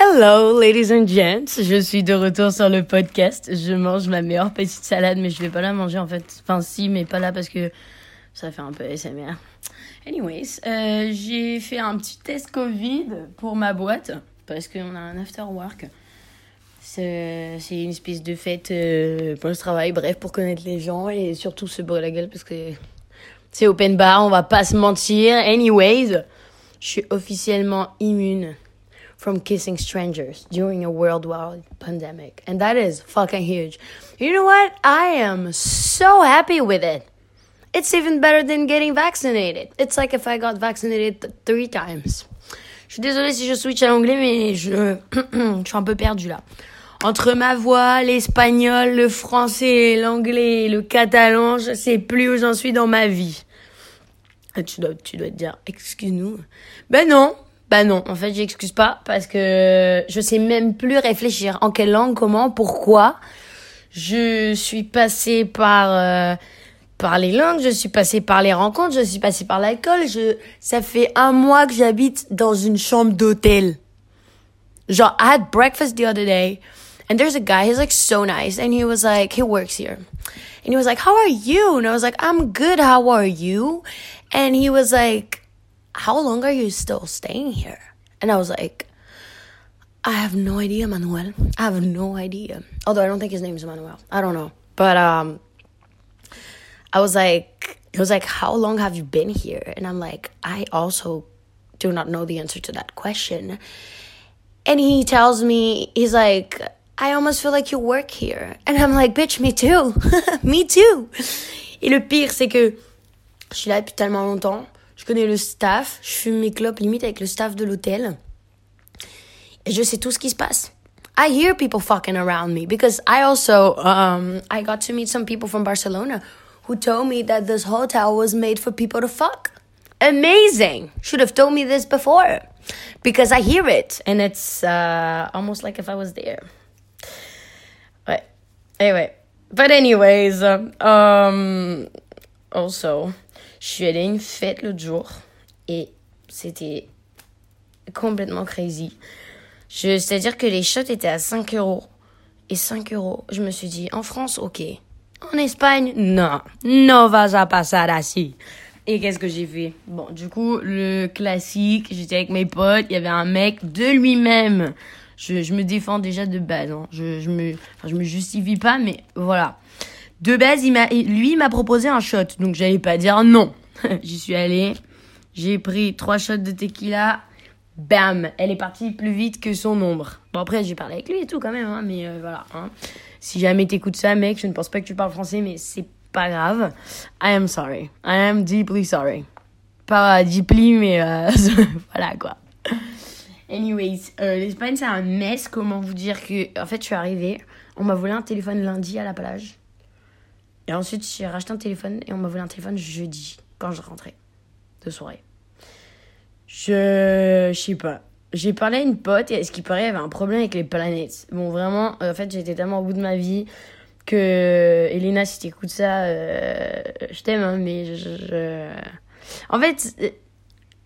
Hello, ladies and gents. Je suis de retour sur le podcast. Je mange ma meilleure petite salade, mais je vais pas la manger en fait. Enfin, si, mais pas là parce que ça fait un peu SMR. Anyways, euh, j'ai fait un petit test Covid pour ma boîte parce qu'on a un after work. C'est une espèce de fête euh, pour le travail, bref, pour connaître les gens et surtout se bourrer la gueule parce que c'est open bar, on va pas se mentir. Anyways, je suis officiellement immune from kissing strangers during a worldwide pandemic. And that is fucking huge. You know what? I am so happy with it. It's even better than getting vaccinated. It's like if I got vaccinated th- three times. Je suis désolée si je switch à l'anglais, mais je, je suis un peu perdue là. Entre ma voix, l'espagnol, le français, l'anglais, le catalan, je sais plus où j'en suis dans ma vie. Tu dois, tu dois te dire, excuse-nous. Ben non, ben non, en fait, j'excuse pas parce que je sais même plus réfléchir. En quelle langue, comment, pourquoi. Je suis passée par, euh, par les langues, je suis passée par les rencontres, je suis passée par l'alcool. Je, ça fait un mois que j'habite dans une chambre d'hôtel. Genre, I had breakfast the other day, and there's a guy, he's like so nice, and he was like, he works here. And he was like, How are you? And I was like, I'm good, how are you? And he was like, How long are you still staying here? And I was like, I have no idea, Manuel. I have no idea. Although I don't think his name is Manuel. I don't know. But um I was like, he was like, How long have you been here? And I'm like, I also do not know the answer to that question. And he tells me, he's like, I almost feel like you work here. And I'm like, bitch, me too. me too. Et le pire, c'est que je suis là depuis tellement longtemps. Je connais le staff. Je fume mes clopes limite avec le staff de l'hôtel. Et je sais tout ce qui se passe. I hear people fucking around me because I also, um, I got to meet some people from Barcelona who told me that this hotel was made for people to fuck. Amazing. Should have told me this before because I hear it and it's uh, almost like if I was there. Ouais. Anyway. But anyways, um, also, je suis allée à une fête l'autre jour et c'était complètement crazy. C'est-à-dire que les shots étaient à 5 euros. Et 5 euros, je me suis dit, en France, ok. En Espagne, non. No vas a pasar así. Et qu'est-ce que j'ai fait? Bon, du coup, le classique, j'étais avec mes potes, il y avait un mec de lui-même. Je, je me défends déjà de base. Hein. Je, je, me, enfin, je me justifie pas, mais voilà. De base, lui m'a proposé un shot, donc j'allais pas dire non. J'y suis allée, j'ai pris trois shots de tequila, bam, elle est partie plus vite que son ombre. Bon après, j'ai parlé avec lui et tout quand même, hein, mais euh, voilà. Hein. Si jamais t'écoutes ça, mec, je ne pense pas que tu parles français, mais c'est pas grave. I am sorry. I am deeply sorry. Pas deeply, mais euh, voilà quoi. Anyways, euh, l'Espagne c'est un mess. Comment vous dire que, en fait, je suis arrivée, on m'a volé un téléphone lundi à la plage. Et ensuite, j'ai racheté un téléphone et on m'a volé un téléphone jeudi quand je rentrais de soirée. Je, je sais pas. J'ai parlé à une pote et ce qui paraît, elle avait un problème avec les planètes. Bon, vraiment, en fait, j'étais tellement au bout de ma vie que Elena, si t'écoutes ça, euh, je t'aime, hein, mais je, je- En fait, euh,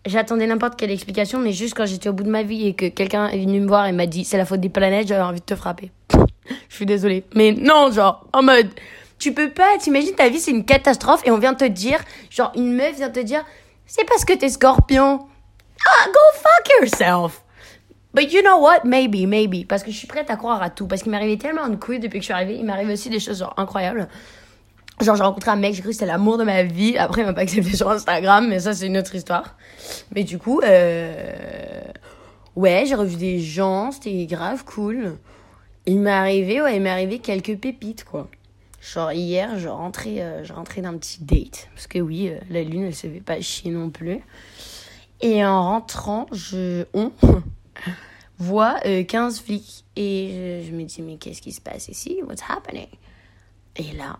j'attendais n'importe quelle explication, mais juste quand j'étais au bout de ma vie et que quelqu'un est venu me voir et m'a dit c'est la faute des planètes, j'avais envie de te frapper. je suis désolée. Mais non, genre, en mode, tu peux pas, t'imagines ta vie, c'est une catastrophe et on vient te dire, genre, une meuf vient te dire, c'est parce que t'es scorpion. Ah, go fuck yourself. But you know what? Maybe, maybe. Parce que je suis prête à croire à tout. Parce qu'il m'est arrivé tellement de couilles depuis que je suis arrivée. Il m'arrive aussi des choses genre incroyables. Genre, j'ai rencontré un mec, j'ai cru que c'était l'amour de ma vie. Après, il m'a pas accepté sur Instagram, mais ça, c'est une autre histoire. Mais du coup, euh... ouais, j'ai revu des gens, c'était grave cool. Il m'est arrivé, ouais, il m'est arrivé quelques pépites, quoi. Genre, hier, je rentrais, euh, je rentrais d'un petit date. Parce que oui, euh, la lune, elle se fait pas chier non plus. Et en rentrant, je, on voit euh, 15 flics. Et je, me dis, mais qu'est-ce qui se passe ici? What's happening? Et là,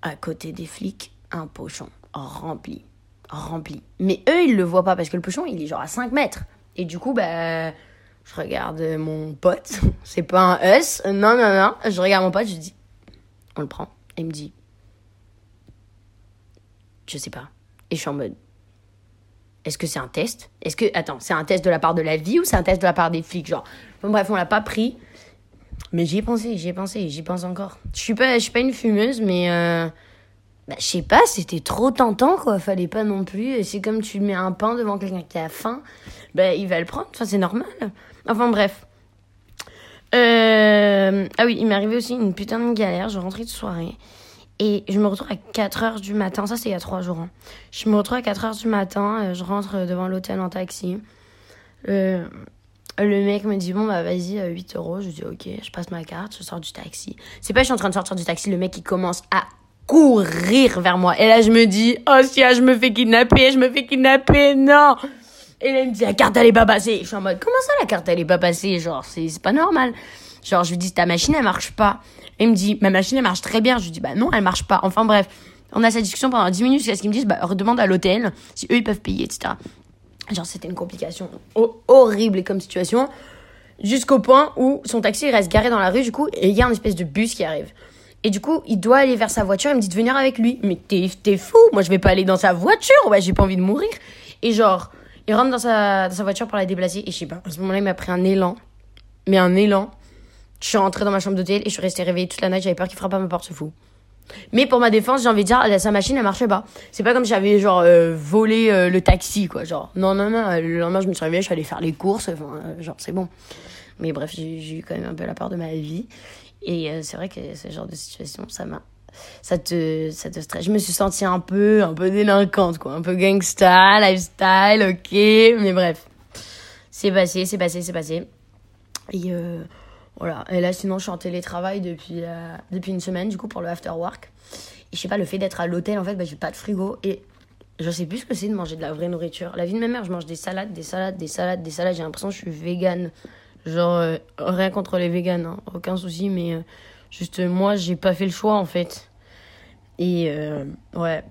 à côté des flics, un pochon rempli. Rempli. Mais eux, ils le voient pas parce que le pochon, il est genre à 5 mètres. Et du coup, bah, je regarde mon pote. C'est pas un us. Non, non, non. Je regarde mon pote, je dis, on le prend. Il me dit, je sais pas. Et je suis en mode, est-ce que c'est un test? Est-ce que attends, c'est un test de la part de la vie ou c'est un test de la part des flics Genre, Bon, bref, on l'a pas pris. Mais j'y ai pensé, j'y ai pensé, j'y pense encore. Je suis pas, je suis pas une fumeuse, mais euh, bah, je sais pas, c'était trop tentant, quoi. Fallait pas non plus. C'est comme tu mets un pain devant quelqu'un qui a faim, bah, il va le prendre. Enfin, c'est normal. Enfin, bref. Euh... Ah oui, il m'est arrivé aussi une putain de galère. Je rentrais de soirée. Et je me retrouve à 4h du matin. Ça, c'est il y a 3 jours. Hein. Je me retrouve à 4h du matin. euh, Je rentre devant l'hôtel en taxi. Euh, le mec me dit bon bah vas-y euh, 8 euros je dis ok je passe ma carte je sors du taxi c'est pas je suis en train de sortir du taxi le mec il commence à courir vers moi et là je me dis oh si ah, je me fais kidnapper je me fais kidnapper non et là il me dit la carte elle est pas passée je suis en mode comment ça la carte elle est pas passée? Genre c'est pas normal genre je lui dis ta machine elle marche pas et il me dit ma machine elle marche très bien je lui dis bah non elle marche pas enfin bref on a cette discussion pendant 10 minutes jusqu'à ce qu'ils me disent bah redemande à l'hôtel si eux ils peuvent payer etc Genre, c'était une complication ho- horrible comme situation. Jusqu'au point où son taxi reste garé dans la rue, du coup, et il y a une espèce de bus qui arrive. Et du coup, il doit aller vers sa voiture. Il me dit de venir avec lui. Mais t'es, t'es fou. Moi, je vais pas aller dans sa voiture. Ouais, j'ai pas envie de mourir. Et genre, il rentre dans sa, dans sa voiture pour la déplacer. Et je sais pas, à ce moment-là, il m'a pris un élan. Mais un élan. Je suis rentrée dans ma chambre d'hôtel et je suis restée réveillée toute la nuit. J'avais peur qu'il frappe à ma porte, ce fou. Mais pour ma défense, j'ai envie de dire, sa machine, elle marchait pas. C'est pas comme si j'avais, genre, euh, volé euh, le taxi, quoi. Genre, non, non, non. euh, Le lendemain, je me suis réveillée, je suis allée faire les courses. Enfin, genre, c'est bon. Mais bref, j'ai eu quand même un peu la peur de ma vie. Et c'est vrai que ce genre de situation, ça m'a. Ça te, ça te stresse. Je me suis sentie un peu, un peu délinquante, quoi. Un peu gangsta, lifestyle, ok. Mais bref. C'est passé, c'est passé, c'est passé. Et euh, voilà. Et là, sinon, je suis en télétravail depuis, euh, depuis une semaine, du coup, pour le after work. Et je sais pas, le fait d'être à l'hôtel, en fait, bah, j'ai pas de frigo. Et je sais plus ce que c'est de manger de la vraie nourriture. La vie de ma mère, je mange des salades, des salades, des salades, des salades. J'ai l'impression que je suis végane. Genre, euh, rien contre les véganes, hein, aucun souci, mais juste moi, j'ai pas fait le choix, en fait. Et euh, ouais.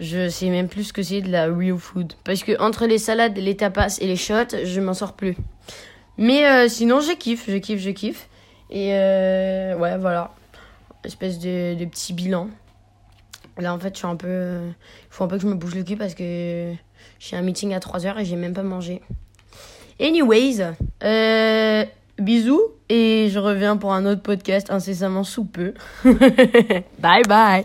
Je sais même plus ce que c'est de la real food. Parce que entre les salades, les tapas et les shots, je m'en sors plus. Mais euh, sinon, je kiffe, je kiffe, je kiffe. Et euh, ouais, voilà. Espèce de, de petit bilan. Là, en fait, je suis un peu. Il faut un peu que je me bouge le cul parce que j'ai un meeting à 3h et j'ai même pas mangé. Anyways, euh, bisous et je reviens pour un autre podcast incessamment sous peu. bye bye.